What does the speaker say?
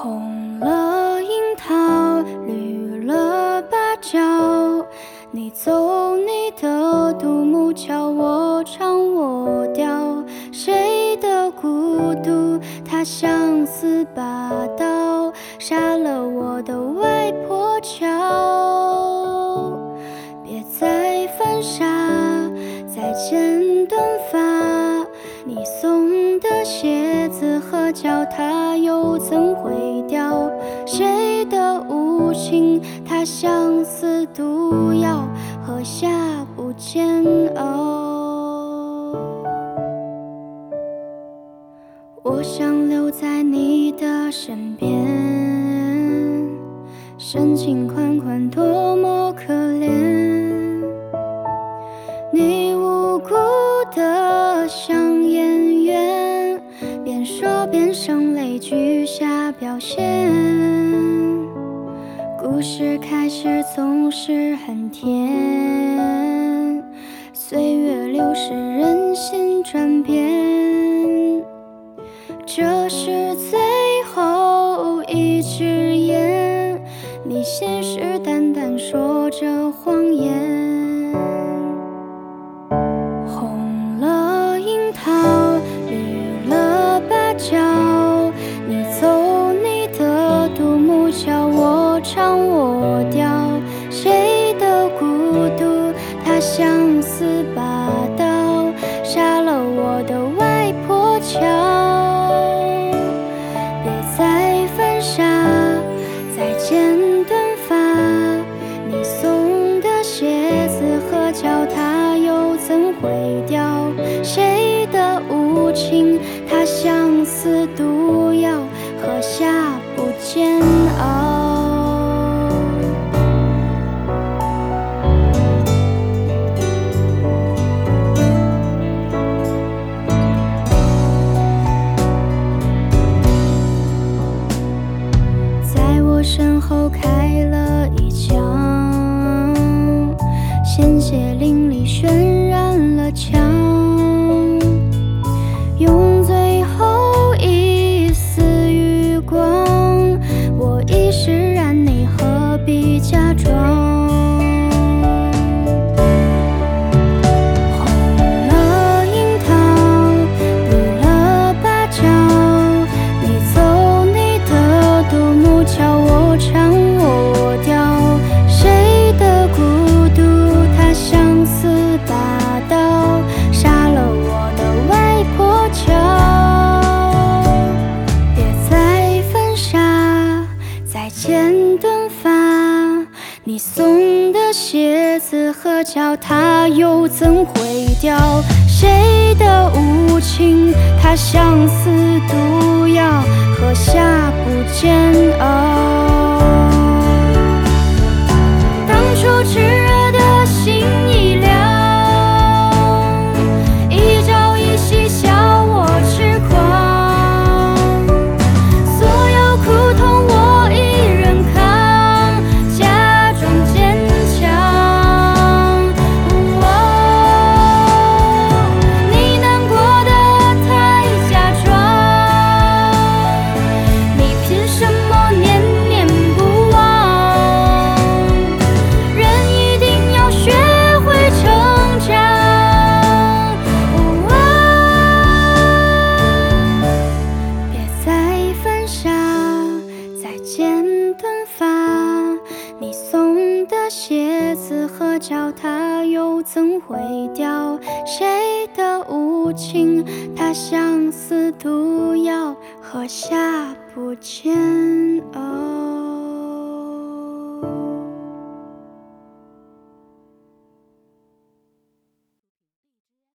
红了樱桃，绿了芭蕉。你走你的独木桥，我唱我调。谁的孤独？它像似把刀，杀了我的外婆桥。别再犯傻，再剪短发。你送的鞋子和脚踏又怎会掉？谁的无情？它像似毒药，喝下不煎熬。我想留在你的身边，深情款款，多么可怜。边声泪俱下表现。故事开始总是很甜，岁月流逝，人心转变。这是最唱我调。后开了唱我调。谁的孤独？它像似把刀，杀了我的外婆桥。别再犯傻，再剪短发。你送的鞋子和脚它又怎会掉？谁的无情？它像似毒药，喝下不煎熬。毁掉？谁的无情？它像似毒药，喝下不煎熬。